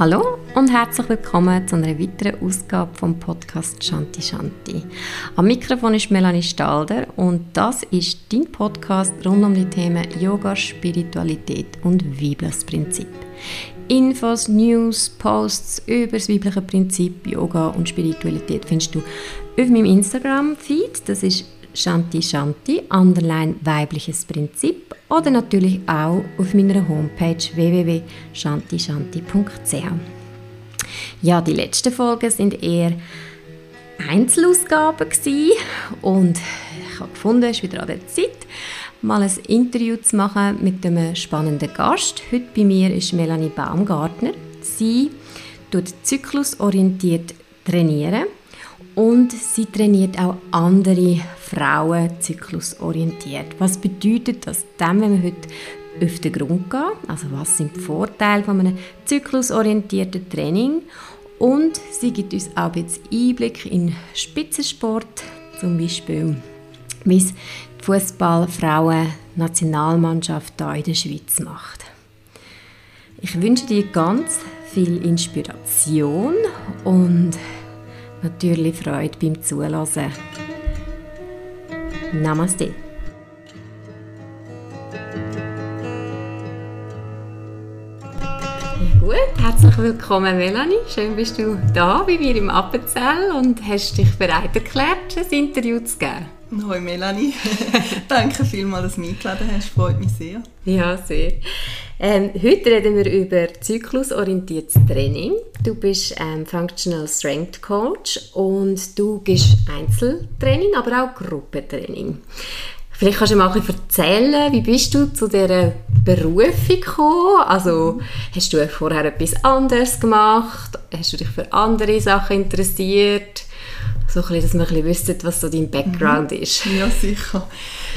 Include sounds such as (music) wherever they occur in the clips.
Hallo und herzlich willkommen zu einer weiteren Ausgabe vom Podcast Shanti Shanti. Am Mikrofon ist Melanie Stalder und das ist dein Podcast rund um die Themen Yoga, Spiritualität und weibliches Prinzip. Infos, News, Posts über das weibliche Prinzip Yoga und Spiritualität findest du auf meinem Instagram-Feed. Das ist Shanti Shanti, underline weibliches Prinzip oder natürlich auch auf meiner Homepage www.shantishanti.ch. Ja, die letzten Folgen sind eher Einzelausgaben gewesen und ich habe gefunden, es ist wieder an der Zeit, mal ein Interview zu machen mit einem spannenden Gast. Heute bei mir ist Melanie Baumgartner. Sie tut zyklusorientiert trainieren und sie trainiert auch andere Frauen zyklusorientiert. Was bedeutet das dann, wenn wir heute auf den Grund gehen? Also was sind die Vorteile von einem zyklusorientierten Training? Und sie gibt uns auch ein Einblick in Spitzensport, zum Beispiel wie es die Fußball-Frauen-Nationalmannschaft hier in der Schweiz macht. Ich wünsche dir ganz viel Inspiration und natürlich Freude beim Zuhören. Namaste. Gut, herzlich willkommen Melanie. Schön bist du da bei mir im Appenzell und hast dich bereit erklärt, ein Interview zu geben. Hallo Melanie, (laughs) danke vielmals, dass du mich eingeladen hast, freut mich sehr. Ja, sehr. Ähm, heute reden wir über zyklusorientiertes Training. Du bist ähm, Functional Strength Coach und du gibst Einzeltraining, aber auch Gruppentraining. Vielleicht kannst du mal ein bisschen erzählen, wie bist du zu dieser Berufung gekommen? Also, hast du vorher etwas anderes gemacht? Hast du dich für andere Sachen interessiert? So ein bisschen, dass man ein bisschen wüsste, was so dein Background mhm. ist. Ja, sicher.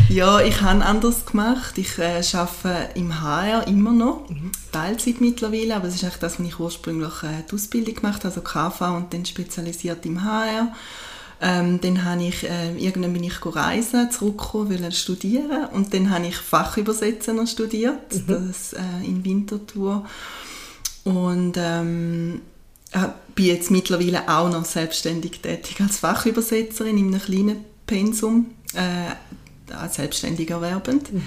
Ja, ich habe anders gemacht. Ich äh, arbeite im HR immer noch, mhm. Teilzeit mittlerweile, aber das ist eigentlich das, was ich ursprünglich äh, die Ausbildung gemacht habe, also KV und dann spezialisiert im HR. Ähm, dann habe ich, äh, irgendwann bin ich reisen, zurückgekommen, will studieren und dann habe ich Fachübersetzen studiert, mhm. das äh, in Winterthur. Und ähm, bin jetzt mittlerweile auch noch selbstständig tätig als Fachübersetzerin in einem kleinen Pensum, äh, als selbstständig erwerbend. Mhm.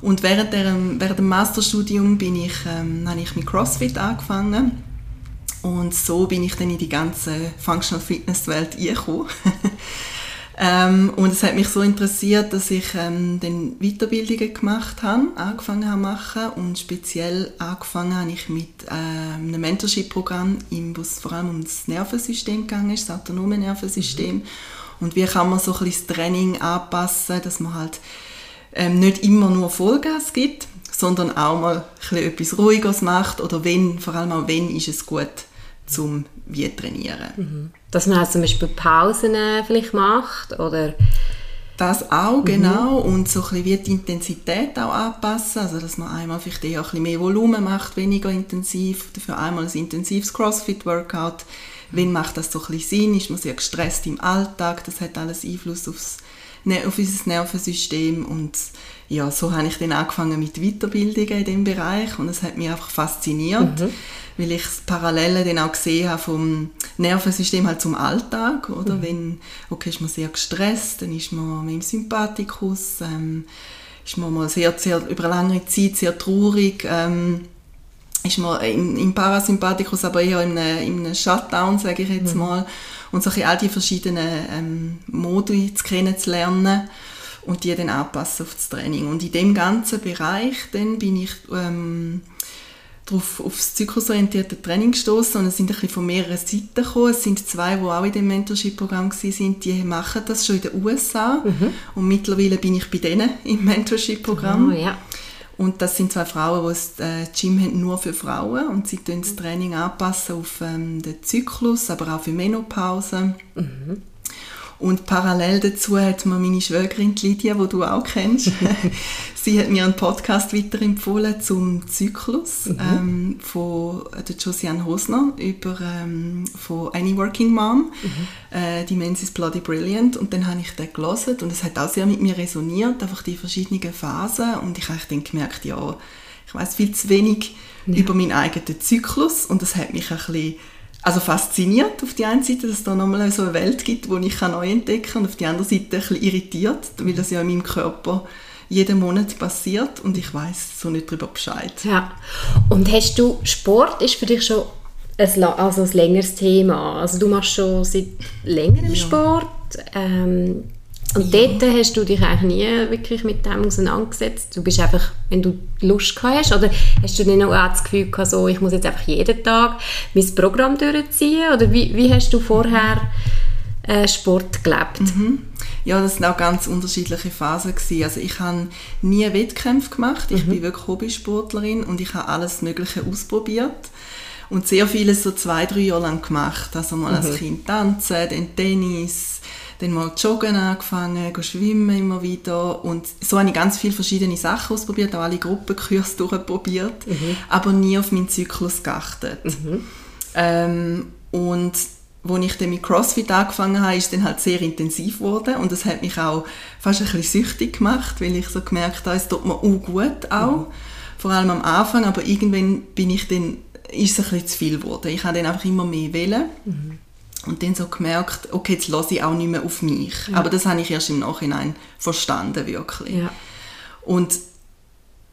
Und während, der, während dem Masterstudium bin ich, ähm, habe ich mit CrossFit angefangen und so bin ich dann in die ganze Functional Fitness Welt eingekommen. (laughs) Ähm, und es hat mich so interessiert, dass ich ähm, dann Weiterbildungen gemacht habe, angefangen habe machen und speziell angefangen habe ich mit ähm, einem Mentorship-Programm, wo es vor allem um das Nervensystem gegangen ist, das autonome Nervensystem. Mhm. Und wie kann man so ein bisschen das Training anpassen, dass man halt ähm, nicht immer nur Vollgas gibt, sondern auch mal ein bisschen etwas Ruhiges macht oder wenn, vor allem auch wenn, ist es gut zum wie trainieren. Mhm. Dass man halt zum Beispiel Pausen äh, vielleicht macht oder das auch, mhm. genau. Und so ein bisschen wie die Intensität auch anpassen. Also, dass man einmal vielleicht eher ein bisschen mehr Volumen macht, weniger intensiv. Dafür einmal ein intensives Crossfit-Workout. Wenn macht das so ein bisschen Sinn? Ist man sehr gestresst im Alltag? Das hat alles Einfluss aufs, auf unser Nervensystem. Und ja, so habe ich dann angefangen mit Weiterbildungen in diesem Bereich. Und es hat mich einfach fasziniert. Mhm weil ich das Parallele dann auch gesehen habe vom Nervensystem halt zum Alltag, oder? Mhm. Wenn, okay, ist man sehr gestresst, dann ist man mit dem Sympathikus, ähm, ist man mal sehr, sehr, über lange Zeit sehr traurig, ähm, ist man im, im Parasympathikus, aber eher in einem, in einem Shutdown, sage ich jetzt mhm. mal. Und so all die verschiedenen ähm, Modi zu kennenzulernen und die dann anpassen auf das Training. Und in dem ganzen Bereich dann bin ich ähm, darauf, auf das zyklusorientierte Training gestoßen und es sind ein bisschen von mehreren Seiten gekommen. Es sind zwei, die auch in dem Mentorship-Programm sind, die machen das schon in den USA mhm. und mittlerweile bin ich bei denen im Mentorship-Programm. Oh, ja. Und das sind zwei Frauen, die ein äh, Gym haben nur für Frauen und sie passen das Training anpassen auf ähm, den Zyklus, aber auch für Menopause. Mhm. Und parallel dazu hat mir meine Schwägerin Lydia, die du auch kennst, (laughs) sie hat mir einen Podcast weiterempfohlen zum Zyklus mhm. ähm, von der Josiane Hosner über ähm, von Any Working Mom, mhm. äh, die Men's Bloody Brilliant. Und dann habe ich den gelesen und es hat auch sehr mit mir resoniert, einfach die verschiedenen Phasen. Und ich habe dann gemerkt, ja, ich weiß viel zu wenig ja. über meinen eigenen Zyklus und das hat mich ein bisschen also fasziniert auf die eine Seite, dass es da nochmal so eine Welt gibt, die ich neu entdecken kann und auf die andere Seite ein bisschen irritiert, weil das ja in meinem Körper jeden Monat passiert und ich weiß so nicht darüber Bescheid. Ja. Und hast du Sport ist für dich schon ein, also ein längeres Thema? Also du machst schon seit längerem ja. Sport. Ähm, und ja. dort hast du dich eigentlich nie wirklich mit dem auseinandergesetzt. Du bist einfach, wenn du Lust gehabt hast, oder hast du dann auch das Gefühl gehabt, so, ich muss jetzt einfach jeden Tag mein Programm durchziehen? Oder wie, wie hast du vorher äh, Sport gelebt? Mhm. Ja, das waren auch ganz unterschiedliche Phasen. Gewesen. Also ich habe nie Wettkämpfe gemacht. Ich mhm. bin wirklich Hobbysportlerin und ich habe alles Mögliche ausprobiert und sehr vieles so zwei, drei Jahre lang gemacht. Also mal mhm. als Kind tanzen, dann Tennis, dann mal joggen angefangen, schwimmen immer wieder und so habe ich ganz viele verschiedene Sachen ausprobiert, auch alle Gruppenkurse (laughs) durchprobiert, mhm. aber nie auf meinen Zyklus geachtet. Mhm. Ähm, und als ich dann mit CrossFit angefangen habe, ist es dann halt sehr intensiv geworden und das hat mich auch fast ein bisschen süchtig gemacht, weil ich so gemerkt habe, es tut mir auch gut auch, mhm. vor allem am Anfang, aber irgendwann bin ich dann, ist es ein bisschen zu viel geworden. Ich habe dann einfach immer mehr wählen. Mhm und dann so gemerkt, okay, jetzt lasse ich auch nicht mehr auf mich. Ja. Aber das habe ich erst im Nachhinein verstanden, wirklich. Ja. Und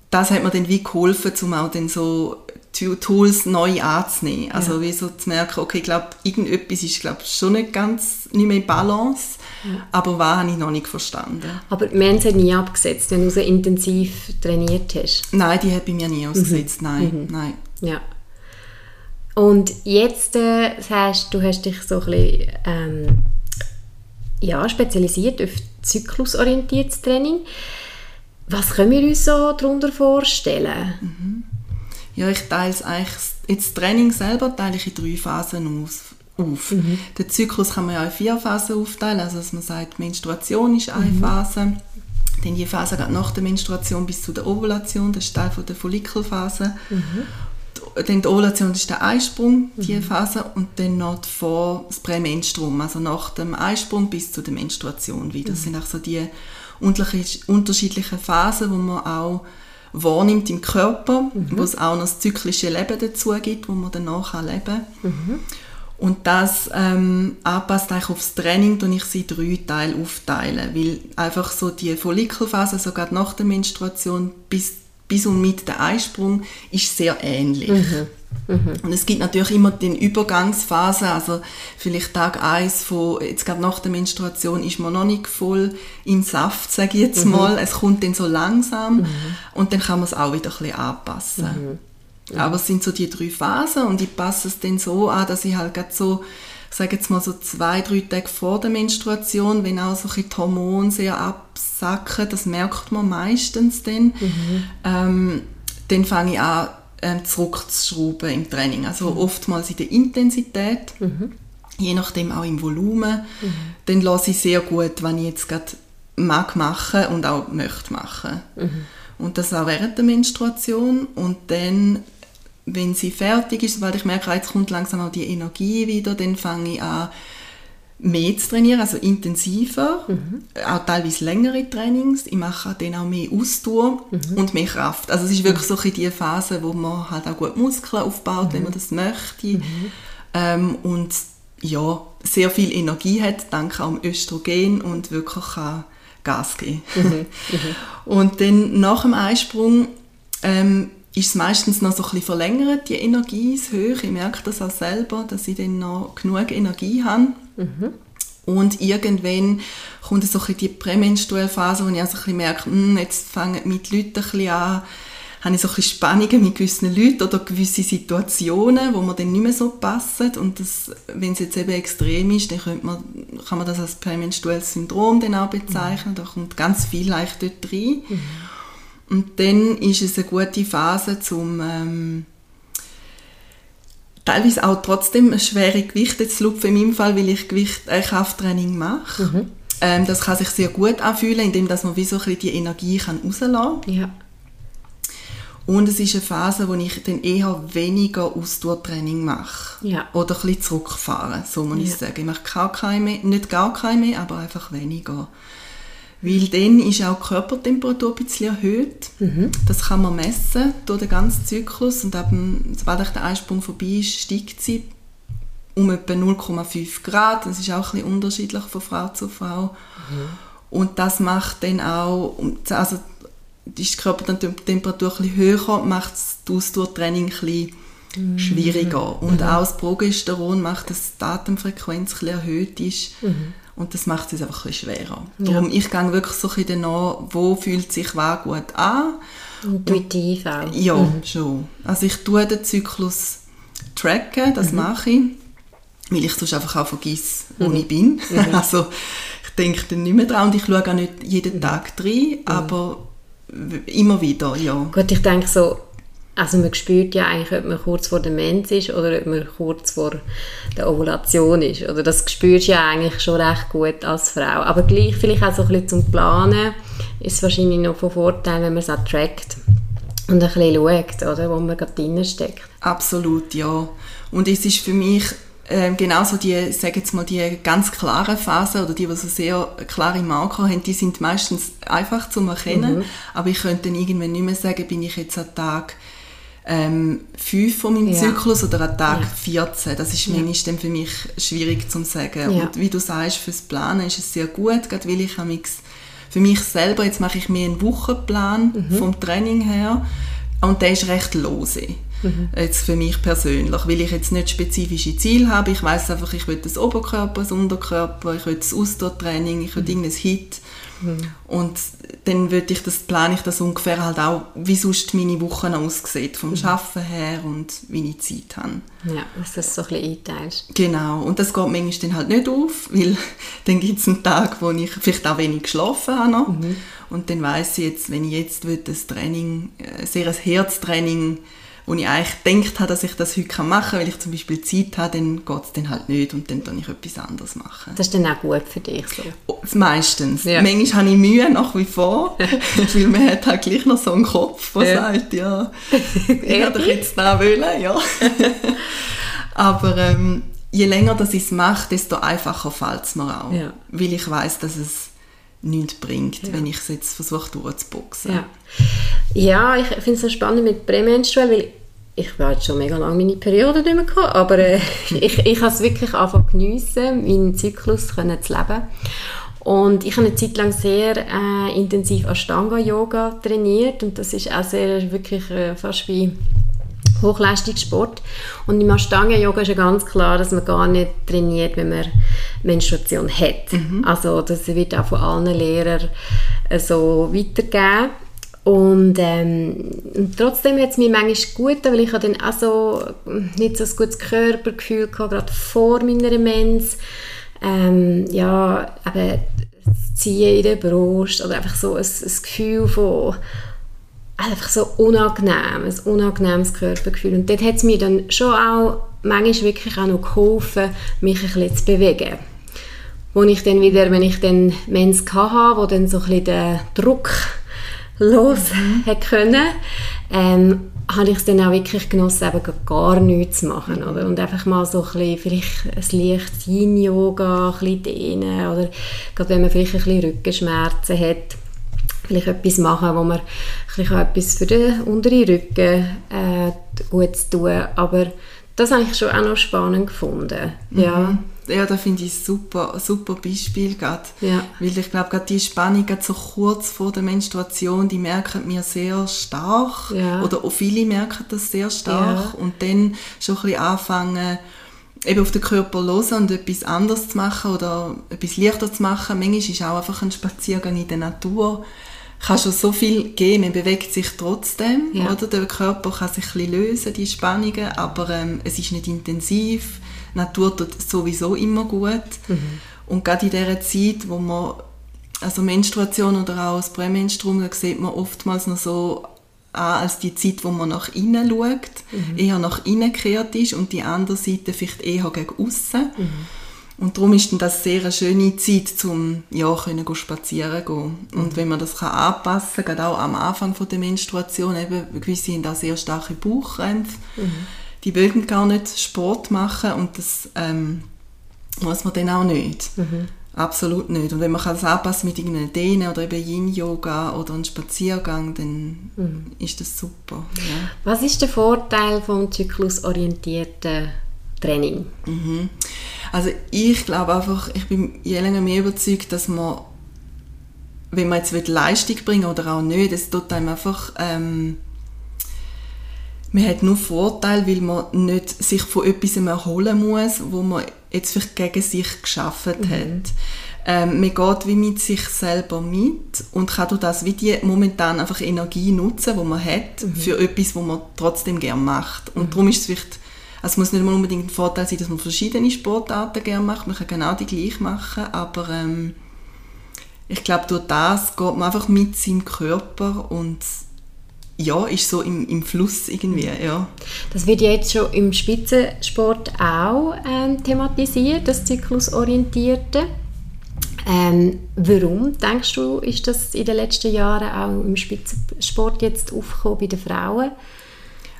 das hat mir dann wie geholfen, um auch dann so Tools neu anzunehmen. Also ja. wie so zu merken, okay, ich glaube, irgendetwas ist glaub, schon nicht ganz, nicht mehr in Balance, ja. aber was habe ich noch nicht verstanden. Aber wir haben sie nie abgesetzt, wenn du so intensiv trainiert hast? Nein, die habe ich mir nie ausgesetzt, mhm. nein, mhm. nein. Ja. Und jetzt äh, sagst du, hast dich so ein bisschen ähm, ja, spezialisiert auf zyklusorientiertes Training. Was können wir uns so darunter vorstellen? Mhm. Ja, ich teile es eigentlich, jetzt das Training selber teile ich in drei Phasen aus, auf. Mhm. Den Zyklus kann man ja in vier Phasen aufteilen, also dass man sagt, Menstruation ist eine mhm. Phase, dann die Phase nach der Menstruation bis zu der Ovulation, das ist Teil von der Follikelphase. Mhm die Ovulation ist der Eisprung, die mhm. Phase, und dann noch vor das Prämenstruum, also nach dem Eisprung bis zu der Menstruation wieder. Das mhm. sind auch so die unterschiedlichen Phasen, wo man auch wahrnimmt im Körper, mhm. wo es auch noch das zyklische Leben dazu gibt, wo man danach leben kann. Mhm. Und das ähm, anpasst eigentlich aufs Training, und ich sie drei Teile aufteilen, weil einfach so die Follikelphase, sogar nach der Menstruation bis bis und mit der Eisprung ist sehr ähnlich. Mhm. Mhm. Und es gibt natürlich immer den Übergangsphase, also vielleicht Tag 1 von, jetzt gerade nach der Menstruation ist man noch nicht voll im Saft, sage ich jetzt mhm. mal. Es kommt dann so langsam mhm. und dann kann man es auch wieder ein bisschen anpassen. Mhm. Aber es sind so die drei Phasen und ich passe es dann so an, dass ich halt gerade so sage jetzt mal so zwei, drei Tage vor der Menstruation, wenn auch so die Hormone sehr absacken, das merkt man meistens dann, mhm. ähm, dann fange ich an, ähm, zurückzuschrauben im Training. Also mhm. oftmals in der Intensität, mhm. je nachdem auch im Volumen. Mhm. Dann lasse ich sehr gut, wenn ich jetzt gerade mag machen und auch möchte machen. Mhm. Und das auch während der Menstruation und dann wenn sie fertig ist, weil ich merke, jetzt kommt langsam auch die Energie wieder, dann fange ich an, mehr zu trainieren, also intensiver, mhm. auch teilweise längere Trainings. Ich mache dann auch mehr Ausdauer mhm. und mehr Kraft. Also es ist wirklich so die Phase, wo man halt auch gut Muskeln aufbaut, mhm. wenn man das möchte. Mhm. Ähm, und ja, sehr viel Energie hat, dank auch Östrogen und wirklich kann Gas geben. Mhm. Mhm. (laughs) und dann nach dem Einsprung ähm, ist es meistens noch so ein bisschen verlängert, die Energie ist hoch. Ich merke das auch selber, dass ich dann noch genug Energie habe. Mhm. Und irgendwann kommt so ein die prämenstruelle Phase, wo ich also ein bisschen merke, hm, jetzt fangen die Leute ein bisschen an, habe ich so ein bisschen Spannungen mit gewissen Leuten oder gewisse Situationen, wo mir dann nicht mehr so passen. Und das, wenn es jetzt eben extrem ist, dann man, kann man das als prämenstruelles Syndrom dann auch bezeichnen. Mhm. Da kommt ganz viel leicht dort rein. Mhm. Und dann ist es eine gute Phase, um ähm, teilweise auch trotzdem eine schwere Gewichte zu lupfen, in meinem Fall, weil ich Gewicht, äh, Krafttraining mache. Mhm. Ähm, das kann sich sehr gut anfühlen, indem dass man wie so ein bisschen die Energie kann rauslassen kann. Ja. Und es ist eine Phase, wo ich dann eher weniger Ausdauertraining mache. Ja. Oder ein bisschen zurückfahren, so muss ja. ich sagen. Ich mache gar keine mehr, nicht gar keine mehr, aber einfach weniger Weil dann ist auch die Körpertemperatur ein bisschen erhöht. Mhm. Das kann man messen durch den ganzen Zyklus. Und eben, sobald der Einsprung vorbei ist, steigt sie um etwa 0,5 Grad. Das ist auch ein bisschen unterschiedlich von Frau zu Frau. Mhm. Und das macht dann auch, also ist die Körpertemperatur ein bisschen höher, macht das Ausdauertraining ein bisschen mhm. schwieriger. Und mhm. auch das Progesteron macht, dass die Atemfrequenz ein bisschen erhöht ist. Mhm. Und das macht es einfach ein bisschen schwerer. Ja. Darum, ich gehe wirklich so ein bisschen nach, wo fühlt sich was gut an. Intuitiv auch. Ja, mhm. schon. Also ich tue den Zyklus tracken, das mhm. mache ich, weil ich sonst einfach auch vergesse, wo mhm. ich bin. Mhm. (laughs) Also ich denke dann nicht mehr dran und ich schaue auch nicht jeden mhm. Tag rein, aber immer wieder, ja. Gut, ich denke so, also man spürt ja eigentlich, ob man kurz vor der Mens ist oder ob man kurz vor der Ovulation ist. Oder das spürst du ja eigentlich schon recht gut als Frau. Aber gleich vielleicht auch so ein bisschen zum Planen ist es wahrscheinlich noch von Vorteil, wenn man es auch trackt und ein bisschen schaut, oder, wo man gerade drin steckt. Absolut, ja. Und es ist für mich ähm, genauso die, sage jetzt mal, die ganz klaren Phasen oder die, die so sehr klare Marker haben, die sind meistens einfach zu erkennen. Mhm. Aber ich könnte dann irgendwann nicht mehr sagen, bin ich jetzt am Tag ähm, 5 von meinem ja. Zyklus oder an Tag ja. 14. Das ist ja. manchmal für mich schwierig zu sagen. Ja. Und wie du sagst, fürs Planen ist es sehr gut, gerade weil ich für mich selber, jetzt mache ich mir einen Wochenplan mhm. vom Training her und der ist recht lose. Mhm. Jetzt für mich persönlich, weil ich jetzt nicht spezifische Ziele habe. Ich weiß einfach, ich will das Oberkörper, das Unterkörper, ich will das Ausdauertraining, ich will mhm. irgendein Hit. Mhm. Und dann würde ich das, plane ich das ungefähr halt auch, wie sonst meine Wochen aussehen, vom mhm. Arbeiten her und wie ich Zeit habe. Ja, dass du das so ein bisschen einteilst. Genau, und das geht manchmal dann halt nicht auf, weil (laughs) dann gibt es einen Tag, wo ich vielleicht auch wenig geschlafen habe noch. Mhm. und dann weiß ich jetzt, wenn ich jetzt das Training, äh, sehr ein Herztraining wo ich eigentlich gedacht habe, dass ich das heute machen kann, weil ich zum Beispiel Zeit habe, dann geht es dann halt nicht und dann kann ich etwas anderes machen. Das ist dann auch gut für dich so? Oh, meistens. Ja. Manchmal habe ich Mühe nach wie vor, (laughs) weil man hat halt gleich noch so einen Kopf, der ja. sagt, ja, (laughs) ich hätte jetzt da wollen, ja. (laughs) Aber ähm, je länger das ich es mache, desto einfacher fällt es mir auch. Ja. Weil ich weiß, dass es nichts bringt, ja. wenn ich es jetzt versuche durchzuboxen. Ja, ja ich finde es so spannend mit Prämenstruell, weil ich habe jetzt schon mega lange meine Periode nicht mehr gehabt, aber äh, (laughs) ich, ich habe es wirklich angefangen geniessen, meinen Zyklus können zu leben. Und ich habe eine Zeit lang sehr äh, intensiv Ashtanga-Yoga trainiert und das ist auch sehr, wirklich äh, fast wie Hochleistungssport. Und im Ashtanga-Yoga ist ja ganz klar, dass man gar nicht trainiert, wenn man Menstruation hat. Mhm. Also das wird auch von allen Lehrern äh, so weitergegeben. Und, ähm, und trotzdem hat es mir manchmal gut, weil ich dann auch so nicht so ein gutes Körpergefühl hatte, gerade vor meiner Mens. Ähm, ja, eben das Ziehen in der Brust oder einfach so ein, ein Gefühl von einfach so unangenehm, ein unangenehmes Körpergefühl. Und dort hat es mir dann schon auch manchmal wirklich auch noch geholfen, mich ein bisschen zu bewegen. Wo ich dann wieder, wenn ich dann Mens hatte, wo dann so ein bisschen der Druck los mhm. können, ähm, habe ich es dann auch wirklich genossen, eben gar nichts zu machen. Oder? Und einfach mal so ein bisschen, vielleicht ein leichtes Yin-Yoga, ein bisschen dehnen, oder gerade wenn man vielleicht ein bisschen Rückenschmerzen hat, vielleicht etwas machen, wo man etwas für den unteren Rücken äh, gut zu tun. Aber das habe ich schon auch noch spannend gefunden. Mhm. Ja ja, da finde ich super, super Beispiel gerade. Ja. Weil ich glaube, gerade die Spannung gerade so kurz vor der Menstruation, die merken mir sehr stark. Ja. Oder auch viele merken das sehr stark. Ja. Und dann schon ein bisschen anfangen, eben auf den Körper los und etwas anderes zu machen oder etwas leichter zu machen. Manchmal ist auch einfach ein Spaziergang in der Natur kann schon so viel geben, man bewegt sich trotzdem, ja. oder? Der Körper kann sich ein lösen, die Spannungen, aber ähm, es ist nicht intensiv Natur tut sowieso immer gut. Mhm. Und gerade in dieser Zeit, wo man, also Menstruation oder auch das Prämenstruum, da sieht man oftmals noch so an als die Zeit, wo man nach innen schaut, mhm. eher nach innen gekehrt ist und die andere Seite vielleicht eher gegen außen. Mhm. Und darum ist dann das sehr eine schöne Zeit, um ja, können spazieren gehen. Und mhm. wenn man das kann anpassen kann, gerade auch am Anfang von der Menstruation, eben, gewisse haben auch sehr starke Bauchkrämpfe, mhm die wollen gar nicht Sport machen und das ähm, muss man dann auch nicht. Mhm. Absolut nicht. Und wenn man das anpassen mit irgendeiner Dehne oder eben Yin-Yoga oder einem Spaziergang, dann mhm. ist das super. Ja. Was ist der Vorteil vom zyklusorientierten Training? Mhm. Also ich glaube einfach, ich bin je länger mehr überzeugt, dass man, wenn man jetzt Leistung bringen oder auch nicht, es tut einem einfach... Ähm, man hat nur Vorteile, weil man nicht sich von etwas erholen muss, wo man jetzt vielleicht gegen sich geschaffen mhm. hat. Ähm, man geht wie mit sich selber mit und kann durch das wie die momentan einfach Energie nutzen, die man hat, mhm. für etwas, was man trotzdem gerne macht. Und mhm. darum ist es vielleicht, es muss nicht unbedingt ein Vorteil sein, dass man verschiedene Sportarten gerne macht, man kann genau die gleich machen, aber ähm, ich glaube, durch das geht man einfach mit seinem Körper und ja, ist so im, im Fluss irgendwie, ja. Das wird ja jetzt schon im Spitzensport auch ähm, thematisiert, das Zyklusorientierte. Ähm, warum, denkst du, ist das in den letzten Jahren auch im Spitzensport jetzt aufgekommen bei den Frauen?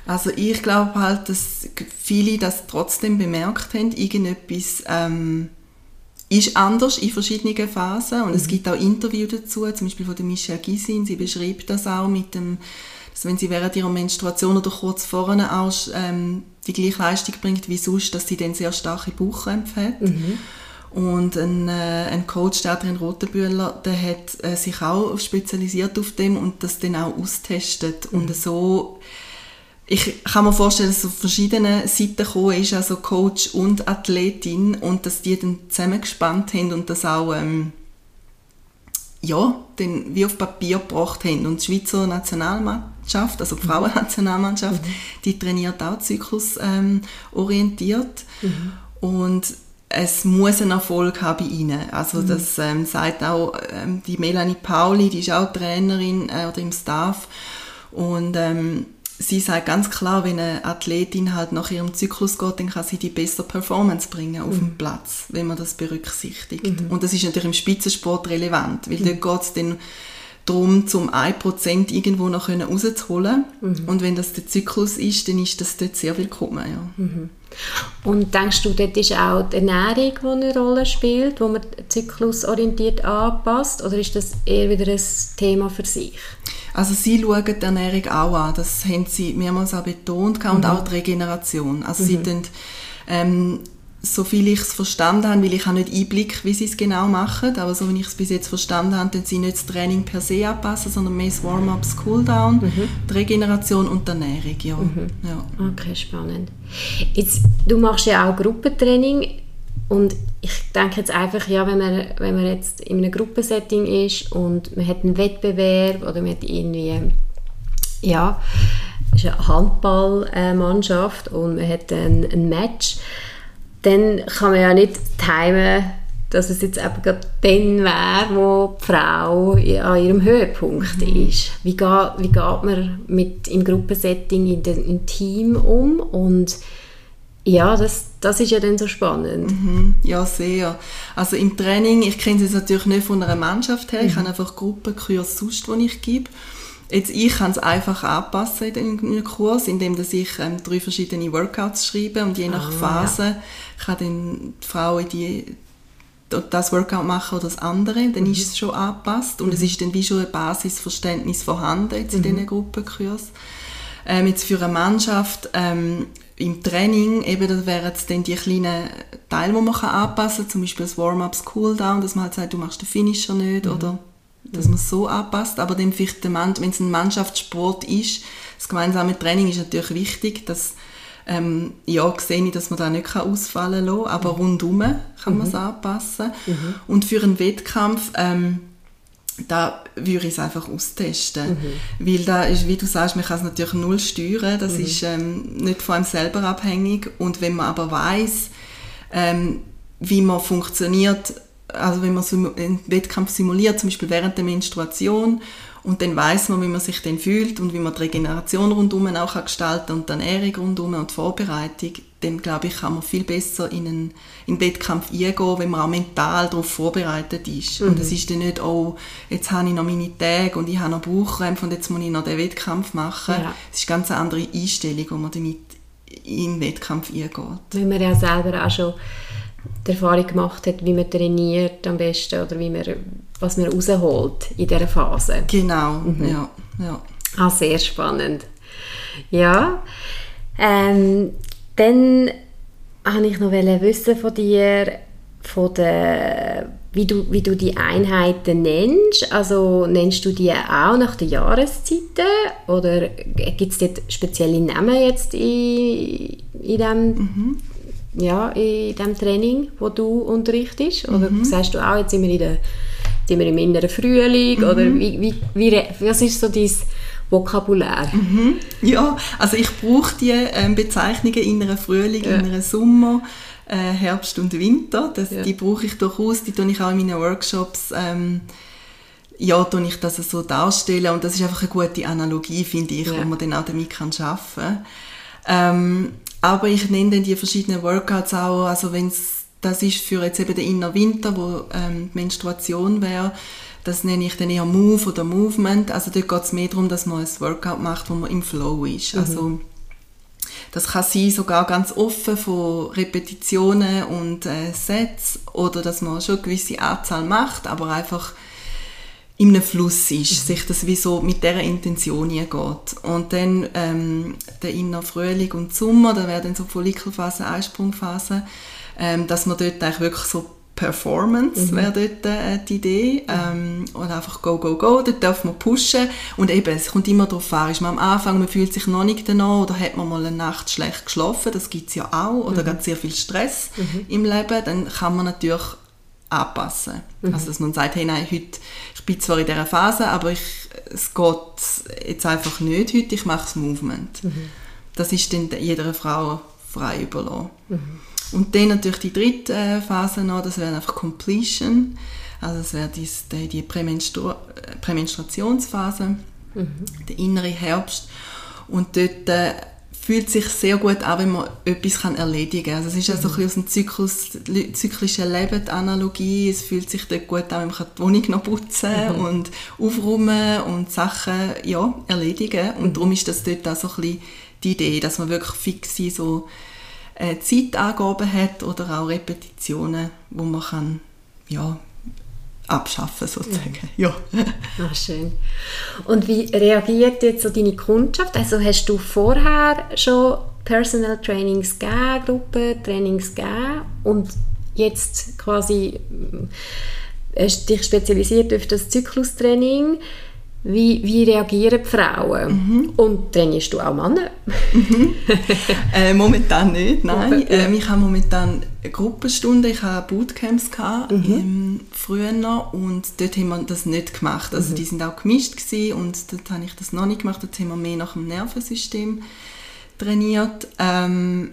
Also ich glaube halt, dass viele das trotzdem bemerkt haben, irgendetwas ähm, ist anders in verschiedenen Phasen und mhm. es gibt auch Interviews dazu, zum Beispiel von der Michelle Gisin, sie beschreibt das auch mit dem dass wenn sie während ihrer Menstruation oder kurz vorne auch ähm, die gleiche Leistung bringt wie sonst, dass sie dann sehr starke Bauchkrämpfe hat. Mhm. Und ein, äh, ein Coach, der Adrian Rotenbühler, der hat äh, sich auch spezialisiert auf dem und das dann auch austestet. Mhm. Und so, ich kann mir vorstellen, dass es auf verschiedenen Seiten gekommen ist, also Coach und Athletin, und dass die dann zusammengespannt haben und das auch ähm, ja, dann wie auf Papier gebracht haben. Und die Schweizer Nationalmannschaft, also die mhm. Frauennationalmannschaft, mhm. die trainiert auch zyklusorientiert. Ähm, mhm. Und es muss einen Erfolg haben bei ihnen. Also mhm. das ähm, sagt auch ähm, die Melanie Pauli, die ist auch Trainerin äh, oder im Staff. Und ähm, sie sagt ganz klar, wenn eine Athletin halt nach ihrem Zyklus geht, dann kann sie die bessere Performance bringen auf mhm. dem Platz, wenn man das berücksichtigt. Mhm. Und das ist natürlich im Spitzensport relevant, weil mhm. dort geht es dann darum, zum 1% irgendwo noch rauszuholen. Mhm. Und wenn das der Zyklus ist, dann ist das dort sehr willkommen. Ja. Mhm. Und denkst du, dort ist auch die Ernährung, die eine Rolle spielt, wo man zyklusorientiert anpasst? Oder ist das eher wieder ein Thema für sich? Also sie schauen die Ernährung auch an, das haben sie mehrmals auch betont mhm. und auch die Regeneration. Also mhm. sie tun, ähm, so viel ich es verstanden habe, weil ich habe nicht Einblick, wie sie es genau machen, aber so wie ich es bis jetzt verstanden habe, tun sie nicht das Training per se anpassen, sondern mehr das Warm-up, das Cooldown, mhm. die Regeneration und die Ernährung. Ja. Mhm. ja. Okay, spannend. Jetzt, du machst ja auch Gruppentraining und ich denke jetzt einfach, ja, wenn man, wenn man jetzt in einem Gruppensetting ist und man hat einen Wettbewerb oder man hat irgendwie, ja, ist eine Handballmannschaft und man hat ein, ein Match, dann kann man ja nicht timen, dass es jetzt eben gerade dann wäre, wo die Frau an ihrem Höhepunkt mhm. ist. Wie geht, wie geht man mit, im Gruppensetting in den, im Team um und ja, das, das ist ja dann so spannend. Mhm, ja, sehr. Also im Training, ich kenne es natürlich nicht von einer Mannschaft her, mhm. ich habe einfach Gruppenkurse sonst, die ich gebe. Jetzt, ich kann es einfach anpassen in einem Kurs, indem dass ich ähm, drei verschiedene Workouts schreibe und je nach ah, Phase ja. kann dann die Frau die, das Workout machen oder das andere, dann mhm. ist es schon angepasst und mhm. es ist dann wie schon ein Basisverständnis vorhanden jetzt in mhm. diesen Gruppenkursen. Ähm, jetzt für eine Mannschaft ähm, im Training, eben, das wären jetzt dann die kleinen Teile, die man kann anpassen kann, zum Beispiel das Warm-ups, Cooldown, dass man halt sagt, du machst den Finisher nicht mhm. oder dass man es so anpasst, aber dann vielleicht der Mann, wenn es ein Mannschaftssport ist, das gemeinsame Training ist natürlich wichtig, dass ähm, ja, sehe ich, dass man da nicht ausfallen kann, aber mhm. rundum kann man es mhm. anpassen. Mhm. Und für einen Wettkampf ähm, da würde ich es einfach austesten. Mhm. Weil da ist, wie du sagst, man kann es natürlich null steuern, das mhm. ist ähm, nicht von einem selber abhängig. Und wenn man aber weiß, ähm, wie man funktioniert, also wenn man einen Wettkampf simuliert, zum Beispiel während der Menstruation, und dann weiß man, wie man sich dann fühlt und wie man die Regeneration rundum auch gestalten und die Ernährung rundum und die Vorbereitung, dann glaube ich, kann man viel besser in einen, in einen Wettkampf eingehen, wenn man auch mental darauf vorbereitet ist. Mhm. Und es ist dann nicht, oh, jetzt habe ich noch meine Tage und ich habe noch Bauchkrämpfe und jetzt muss ich noch den Wettkampf machen. Ja. Es ist eine ganz andere Einstellung, wo man damit in den Wettkampf eingeht. Weil man ja selber auch schon die Erfahrung gemacht hat, wie man trainiert am besten oder wie man, was man rausholt in dieser Phase. Genau, mhm. ja, ja. Ah, sehr spannend. Ja, ähm, dann wollte ich noch wissen von dir, von der, wie, du, wie du die Einheiten nennst. Also nennst du die auch nach den Jahreszeiten oder gibt es dort spezielle Namen jetzt in, in dem mhm ja, in dem Training, wo du unterrichtest? Oder mhm. sagst du auch, jetzt wir, in der, sind wir im inneren Frühling? Mhm. Oder wie, wie, wie, was ist so dein Vokabulär? Mhm. Ja, also ich brauche die ähm, Bezeichnungen inneren Frühling, ja. inneren Sommer, äh, Herbst und Winter. Das, ja. Die brauche ich durchaus, die tue ich auch in meinen Workshops ähm, ja, tue ich das so darstellen und das ist einfach eine gute Analogie, finde ich, ja. wo man dann auch damit kann arbeiten kann. Ähm, aber ich nenne dann die verschiedenen Workouts auch, also wenn das ist für jetzt eben den Inner Winter, wo ähm, die Menstruation wäre, das nenne ich dann eher Move oder Movement. Also dort geht es mehr darum, dass man ein Workout macht, wo man im Flow ist. Mhm. Also das kann sein sogar ganz offen von Repetitionen und äh, Sets oder dass man schon eine gewisse Anzahl macht, aber einfach in einem Fluss ist, mhm. sich das wie so mit dieser Intention geht. Und dann ähm, der Inner Frühling und Sommer, da werden dann so Follikelphase, Einsprungphase, ähm, dass man dort eigentlich wirklich so Performance mhm. wäre dort äh, die Idee. Ähm, und einfach go, go, go, dort darf man pushen. Und eben, es kommt immer darauf an, ist man am Anfang, man fühlt sich noch nicht danach oder hat man mal eine Nacht schlecht geschlafen, das gibt es ja auch, oder mhm. ganz sehr viel Stress mhm. im Leben, dann kann man natürlich anpassen. Mhm. Also dass man sagt, hey nein, heute, ich bin zwar in dieser Phase, aber ich, es geht jetzt einfach nicht heute, ich mache das Movement. Mhm. Das ist dann jeder Frau frei überlassen. Mhm. Und dann natürlich die dritte äh, Phase noch, das wäre einfach Completion. Also das wäre die, die Prämenstru Prämenstruationsphase, mhm. der innere Herbst. Und dort äh, fühlt sich sehr gut an, wenn man etwas kann erledigen kann. Also es ist also mhm. ein aus dem Zyklus, zyklischen Leben die Analogie. Es fühlt sich dort gut an, wenn man die Wohnung noch putzen mhm. und aufräumen und Sachen ja, erledigen. Und mhm. darum ist das dort auch so ein bisschen die Idee, dass man wirklich fix so äh, Zeitangaben hat oder auch Repetitionen, wo man kann ja, abschaffen sozusagen. Ja. Ah, schön. Und wie reagiert jetzt so deine Kundschaft? Also hast du vorher schon Personal Trainings gegeben, Gruppentrainings gegeben und jetzt quasi äh, hast dich spezialisiert auf das Zyklustraining. Wie, wie reagieren die Frauen? Mhm. Und trainierst du auch Männer? Mhm. äh, momentan nicht, nein. Ähm, ich habe momentan Gruppenstunden, ich habe Bootcamps gehabt, mhm. im früher noch und dort haben wir das nicht gemacht. Also mhm. die sind auch gemischt gewesen, und dort habe ich das noch nicht gemacht. Dort haben wir mehr nach dem Nervensystem trainiert. Ähm,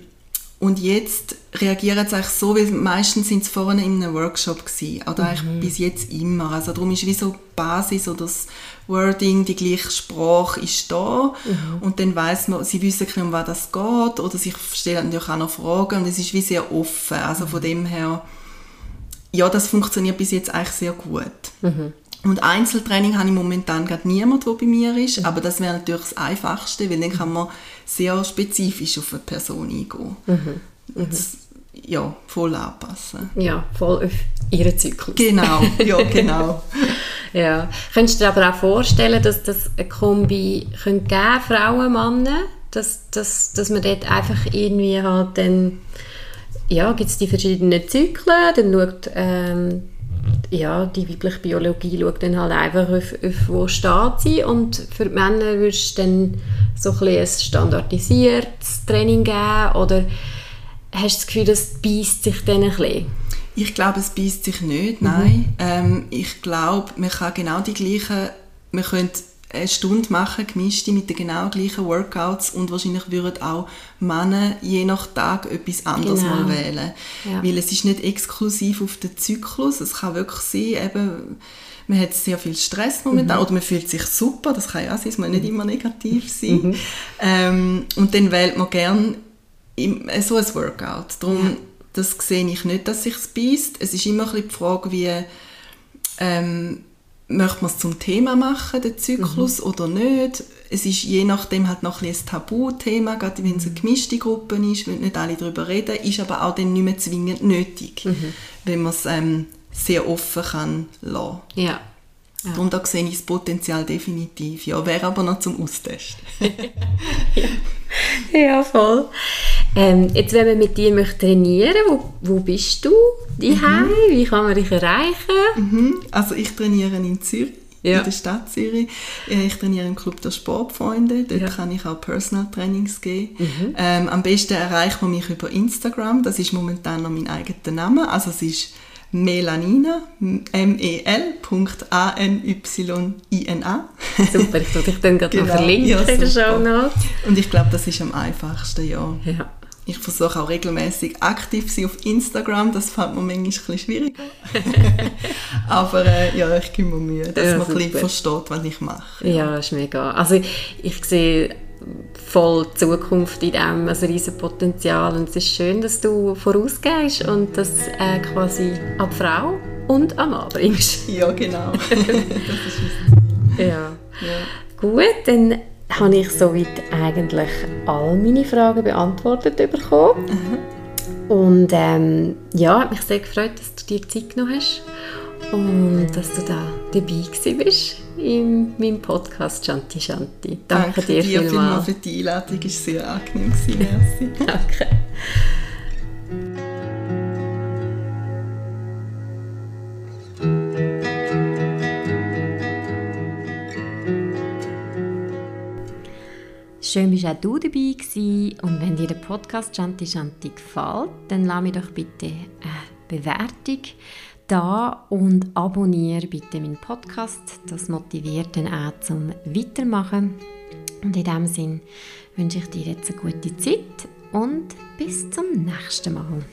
und jetzt reagieren sie eigentlich so, weil meistens sind sie vorne in einem Workshop gewesen, oder mhm. eigentlich bis jetzt immer. Also darum ist wie so die Basis oder das Wording, die gleiche Sprache ist da mhm. und dann weiß man, sie wissen nicht, um was das geht oder sie stellen natürlich auch noch Fragen und es ist wie sehr offen. Also von mhm. dem her, ja, das funktioniert bis jetzt eigentlich sehr gut. Mhm. Und Einzeltraining habe ich momentan gerade niemand, der bei mir ist, mhm. aber das wäre natürlich das Einfachste, weil dann kann man sehr spezifisch auf eine Person eingehen. Mhm. Und mhm. ja, voll anpassen. Ja, voll auf ihren Zyklus. Genau, ja, (laughs) genau. ja. Könntest du dir aber auch vorstellen, dass das eine Kombi geben könnte, Frauen, Männer, dass, dass, dass man dort einfach irgendwie halt dann, ja, gibt es die verschiedenen Zyklen, dann schaut ähm, ja, die weibliche Biologie schaut dann halt einfach auf, auf wo steht sie und für die Männer würdest du dann so ein, ein standardisiertes Training geben oder hast du das Gefühl, das beißt sich dann ein bisschen? Ich glaube, es beißt sich nicht, nein. Mhm. Ähm, ich glaube, man kann genau die gleichen, man könnte eine Stunde machen, gemischte mit den genau gleichen Workouts und wahrscheinlich würden auch Männer je nach Tag etwas anderes genau. mal wählen. Ja. Weil es ist nicht exklusiv auf den Zyklus, es kann wirklich sein, eben, man hat sehr viel Stress momentan mhm. oder man fühlt sich super, das kann ja auch sein, es muss nicht immer negativ sein. Mhm. Ähm, und dann wählt man gern äh, so ein Workout. Darum, ja. das sehe ich nicht, dass sich beißt. Es ist immer ein bisschen die Frage, wie ähm, möchte man es zum Thema machen, den Zyklus, Mhm. oder nicht. Es ist je nachdem halt noch ein, ein Tabuthema, gerade wenn es eine gemischte Gruppe ist, wenn nicht alle darüber reden, ist aber auch dann nicht mehr zwingend nötig, Mhm. wenn man es ähm, sehr offen kann lassen. Ja. Darum da sehe ich das Potenzial definitiv. Ja, wäre aber noch zum Austesten. (laughs) Ja, voll. Ähm, jetzt, wenn man mit dir möchte trainieren wo, wo bist du? Die Wie kann man dich erreichen? Mhm. Also ich trainiere in Zürich, Ja. in der Stadt Zürich. Äh, Ich trainiere im Club der Sportfreunde. Dort Ja. Mhm. kann ich auch Personal Trainings geben. Ähm, am besten erreicht man mich über Instagram. Das ist momentan noch mein eigener Name. Also es ist Melanina, M-E-L.A-N-Y-I-N-A. Super, ich tue dich dann gerade noch Genau. verlinken Ja, in der. Show Notes. Und ich glaube, das ist am einfachsten, ja. Ja. Ich versuche auch regelmäßig aktiv zu sein auf Instagram. Das fällt mir manchmal ein bisschen schwieriger. (laughs) Aber äh, ja, ich gebe mir Mühe, dass Ja, man ein bisschen versteht, was ich mache. Ja, ist mega. Also ich sehe voll Zukunft in dem, also riesen Potenzial und es ist schön, dass du vorausgehst und das äh, quasi an die Frau und am Mann bringst. (laughs) Ja, genau. (laughs) Ja. Ja. Gut, dann habe ich soweit eigentlich all meine Fragen beantwortet bekommen. Und ähm, ja, hat mich sehr gefreut, dass du dir Zeit genommen hast und dass du da dabei bist in meinem Podcast Shanti Shanti. Danke, dir vielmals vielmals. für die Einladung. Es war sehr angenehm. Merci. (laughs) Danke. Schön, bist auch du dabei gewesen. Und wenn dir der Podcast Shanti Shanti gefällt, dann lass mir doch bitte eine Bewertung da und abonniere bitte meinen Podcast. Das motiviert dann auch zum Weitermachen. Und in diesem Sinn wünsche ich dir jetzt eine gute Zeit und bis zum nächsten Mal.